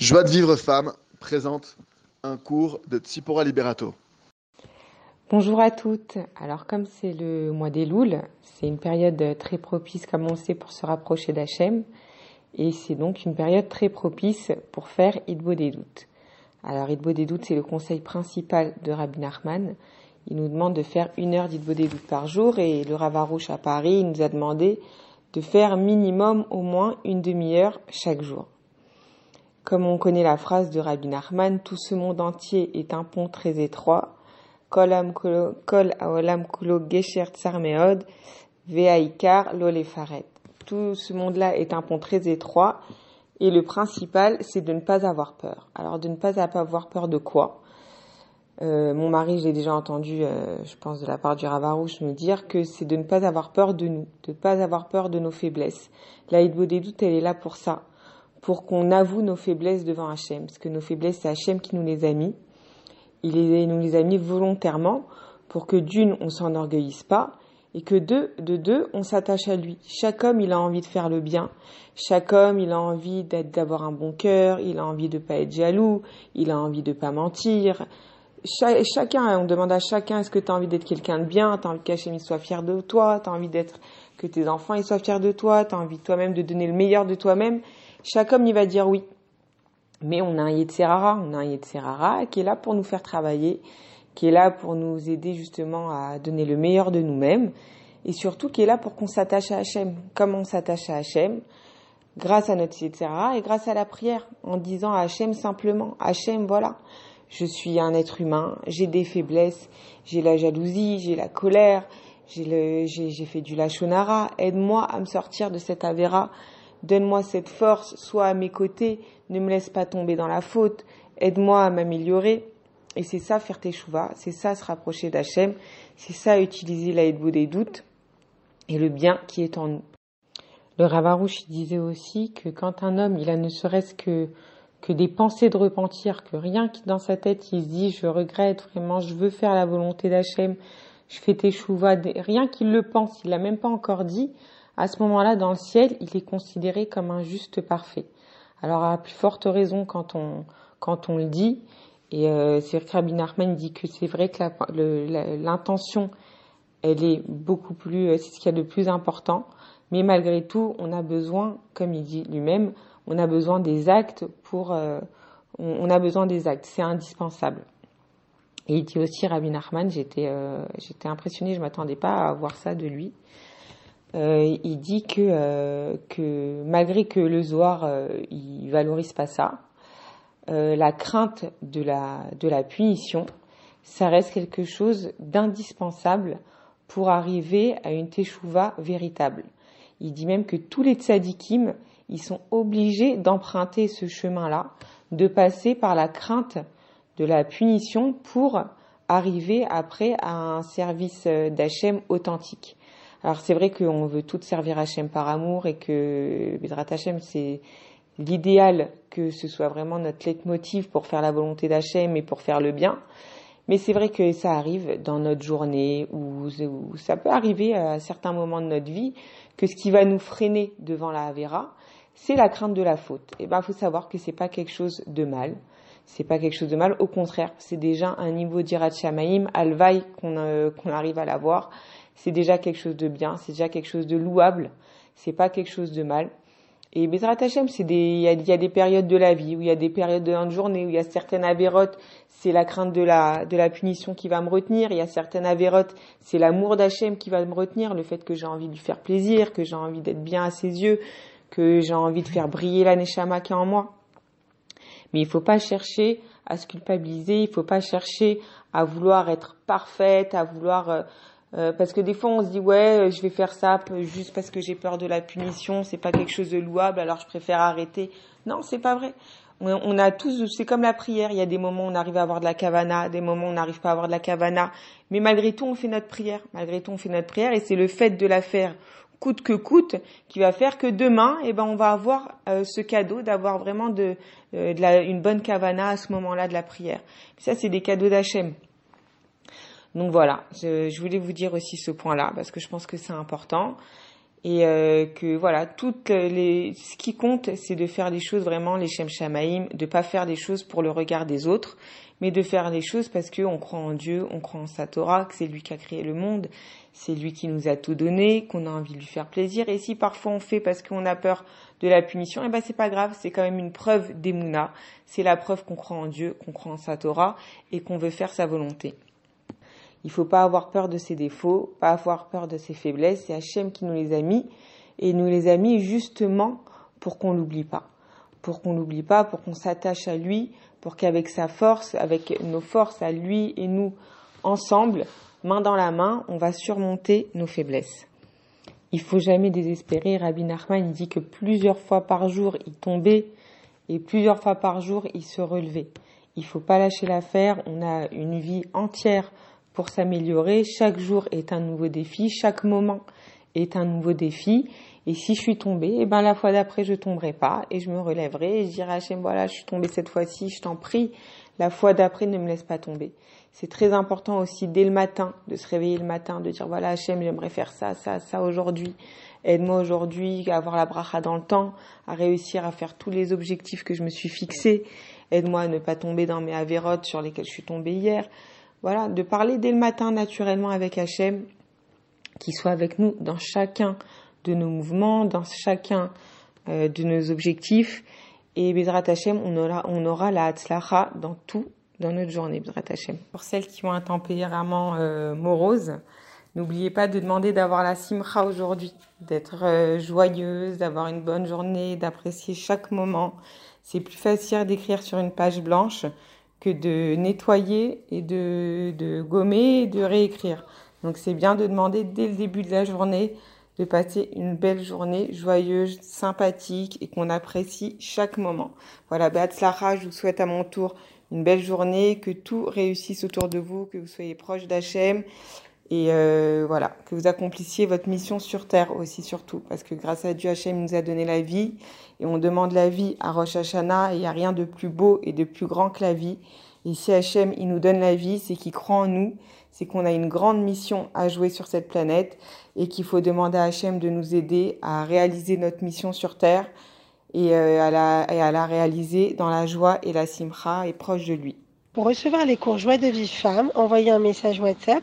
Joie de vivre femme présente un cours de Tsipora Liberato. Bonjour à toutes. Alors comme c'est le mois des Louls, c'est une période très propice comme on sait pour se rapprocher d'Hachem et c'est donc une période très propice pour faire Idbo des doutes. Alors Idbo des doutes c'est le conseil principal de Rabbi Nachman. Il nous demande de faire une heure d'Idbo des doutes par jour et le Ravarouche à Paris nous a demandé de faire minimum au moins une demi-heure chaque jour. Comme on connaît la phrase de Rabbi Nachman, tout ce monde entier est un pont très étroit. Kol kulo gesher lolefaret. Tout ce monde-là est un pont très étroit. Et le principal, c'est de ne pas avoir peur. Alors, de ne pas avoir peur de quoi? Euh, Mon mari, je l'ai déjà entendu, euh, je pense, de la part du Ravarouche, me dire que c'est de ne pas avoir peur de nous, de ne pas avoir peur de nos faiblesses. La Hidbo des doutes, elle est là pour ça pour qu'on avoue nos faiblesses devant Hachem. Parce que nos faiblesses, c'est Hachem qui nous les a mis. Il nous les a mis volontairement pour que d'une, on s'enorgueillisse pas, et que deux, de deux, on s'attache à lui. Chaque homme, il a envie de faire le bien. Chaque homme, il a envie d'être, d'avoir un bon cœur. Il a envie de pas être jaloux. Il a envie de pas mentir. chacun, on demande à chacun, est-ce que tu as envie d'être quelqu'un de bien? T'as envie qu'Hachem soit fier de toi? T'as envie d'être, que tes enfants, ils soient fiers de toi? T'as envie toi-même de donner le meilleur de toi-même? Chaque homme y va dire oui. Mais on a un Yetzerara, on a un Yetzerara qui est là pour nous faire travailler, qui est là pour nous aider justement à donner le meilleur de nous-mêmes, et surtout qui est là pour qu'on s'attache à Hachem. Comment on s'attache à Hachem Grâce à notre Yetzerara et grâce à la prière, en disant à Hachem simplement, Hachem, voilà, je suis un être humain, j'ai des faiblesses, j'ai la jalousie, j'ai la colère, j'ai fait du lachonara, aide-moi à me sortir de cette avéra, Donne-moi cette force, sois à mes côtés, ne me laisse pas tomber dans la faute, aide-moi à m'améliorer. Et c'est ça faire tes chouvas, c'est ça se rapprocher d'Hachem, c'est ça utiliser la des doutes et le bien qui est en nous. Le Ravarouche disait aussi que quand un homme, il a ne serait-ce que, que des pensées de repentir, que rien qui dans sa tête, il se dit je regrette vraiment, je veux faire la volonté d'Hachem, je fais tes chouvas, rien qu'il le pense, il l'a même pas encore dit, à ce moment-là, dans le ciel, il est considéré comme un juste parfait. Alors, à plus forte raison quand on, quand on le dit, et euh, c'est Rabbi Nachman dit que c'est vrai que l'intention, elle est beaucoup plus, euh, c'est ce qu'il y a de plus important, mais malgré tout, on a besoin, comme il dit lui-même, on a besoin des actes pour, euh, on, a besoin des actes, c'est indispensable. Et il dit aussi, Rabbi Nachman, j'étais, euh, impressionnée, je m'attendais pas à voir ça de lui. Euh, il dit que, euh, que malgré que le Zohar euh, valorise pas ça, euh, la crainte de la punition, ça reste quelque chose d'indispensable pour arriver à une teshuva véritable. Il dit même que tous les tzadikim, ils sont obligés d'emprunter ce chemin-là, de passer par la crainte de la punition pour arriver après à un service d'Hachem authentique. Alors c'est vrai qu'on veut tout servir Hachem par amour et que Bédrat Hachem c'est l'idéal que ce soit vraiment notre leitmotiv pour faire la volonté d'Hachem et pour faire le bien. Mais c'est vrai que ça arrive dans notre journée ou, ça peut arriver à certains moments de notre vie que ce qui va nous freiner devant la Avera, c'est la crainte de la faute. Et ben, faut savoir que c'est pas quelque chose de mal. C'est pas quelque chose de mal. Au contraire, c'est déjà un niveau d'Irat Shamaim, alvaï qu'on euh, qu'on arrive à l'avoir c'est déjà quelque chose de bien, c'est déjà quelque chose de louable, c'est pas quelque chose de mal. Et Bezrat Hashem, c'est des, il y a, des périodes de la vie où il y a des périodes de la journée où il y a certaines avérotes, c'est la crainte de la, de la punition qui va me retenir. Il y a certaines avérotes, c'est l'amour d'Hachem qui va me retenir, le fait que j'ai envie de lui faire plaisir, que j'ai envie d'être bien à ses yeux, que j'ai envie de faire briller la neshama qui est en moi. Mais il faut pas chercher à se culpabiliser, il faut pas chercher à vouloir être parfaite, à vouloir euh, euh, parce que des fois on se dit ouais euh, je vais faire ça juste parce que j'ai peur de la punition c'est pas quelque chose de louable alors je préfère arrêter. Non c'est pas vrai. On, a tous c'est comme la prière. Il y a des moments où on arrive à avoir de la kavana des moments où on n'arrive pas à avoir de la kavana mais malgré tout on fait notre prière. Malgré tout on fait notre prière et c'est le fait de la faire coûte que coûte qui va faire que demain eh ben on va avoir euh, ce cadeau d'avoir vraiment de, de la, une bonne kavana à ce moment-là de la prière. Ça c'est des cadeaux d'Hachem donc voilà, je, voulais vous dire aussi ce point-là parce que je pense que c'est important. et euh, que voilà, toutes les, ce qui compte, c'est de faire des choses vraiment les Shem Shamaim, de pas faire des choses pour le regard des autres, mais de faire les choses parce qu'on croit en Dieu, on croit en sa Torah, que c'est lui qui a créé le monde, c'est lui qui nous a tout donné, qu'on a envie de lui faire plaisir. Et si parfois on fait parce qu'on a peur de la punition, eh ben c'est pas grave, c'est quand même une preuve d'Emouna. C'est la preuve qu'on croit en Dieu, qu'on croit en sa Torah et qu'on veut faire sa volonté. Il faut pas avoir peur de ses défauts, pas avoir peur de ses faiblesses. C'est Hachem qui nous les a mis et nous les a mis justement pour qu'on l'oublie pas, pour qu'on l'oublie pas, pour qu'on s'attache à lui, pour qu'avec sa force, avec nos forces à lui et nous ensemble, main dans la main, on va surmonter nos faiblesses. Il faut jamais désespérer. Rabbi Nachman dit que plusieurs fois par jour il tombait et plusieurs fois par jour il se relevait. Il faut pas lâcher l'affaire. On a une vie entière pour s'améliorer. Chaque jour est un nouveau défi, chaque moment est un nouveau défi. Et si je suis tombée, eh ben la fois d'après je tomberai pas et je me relèverai et je dirai à Hachem voilà je suis tombée cette fois-ci, je t'en prie. La fois d'après ne me laisse pas tomber. C'est très important aussi dès le matin de se réveiller le matin, de dire voilà Hachem j'aimerais faire ça, ça, ça aujourd'hui. Aide-moi aujourd'hui à avoir la bracha dans le temps, à réussir à faire tous les objectifs que je me suis fixés. Aide-moi à ne pas tomber dans mes avérotes sur lesquelles je suis tombée hier. Voilà, de parler dès le matin naturellement avec Hachem, qui soit avec nous dans chacun de nos mouvements, dans chacun euh, de nos objectifs. Et Bezrat Hachem, on aura, on aura la Hatzlacha dans tout, dans notre journée, Bezrat Hachem. Pour celles qui ont un tempérament euh, morose, n'oubliez pas de demander d'avoir la Simcha aujourd'hui, d'être euh, joyeuse, d'avoir une bonne journée, d'apprécier chaque moment. C'est plus facile d'écrire sur une page blanche que de nettoyer et de, de gommer et de réécrire. Donc c'est bien de demander dès le début de la journée de passer une belle journée joyeuse, sympathique et qu'on apprécie chaque moment. Voilà, Beatzlacha, je vous souhaite à mon tour une belle journée, que tout réussisse autour de vous, que vous soyez proche d'Hachem et euh, voilà, que vous accomplissiez votre mission sur terre aussi surtout, parce que grâce à Dieu, Hachem nous a donné la vie. Et on demande la vie à Rosh Hashanah. Et il n'y a rien de plus beau et de plus grand que la vie. Et si Hachem, il nous donne la vie, c'est qu'il croit en nous, c'est qu'on a une grande mission à jouer sur cette planète. Et qu'il faut demander à Hachem de nous aider à réaliser notre mission sur terre. Et, euh, à, la, et à la réaliser dans la joie et la simcha et proche de lui. Pour recevoir les cours Joie de vie femme, envoyez un message WhatsApp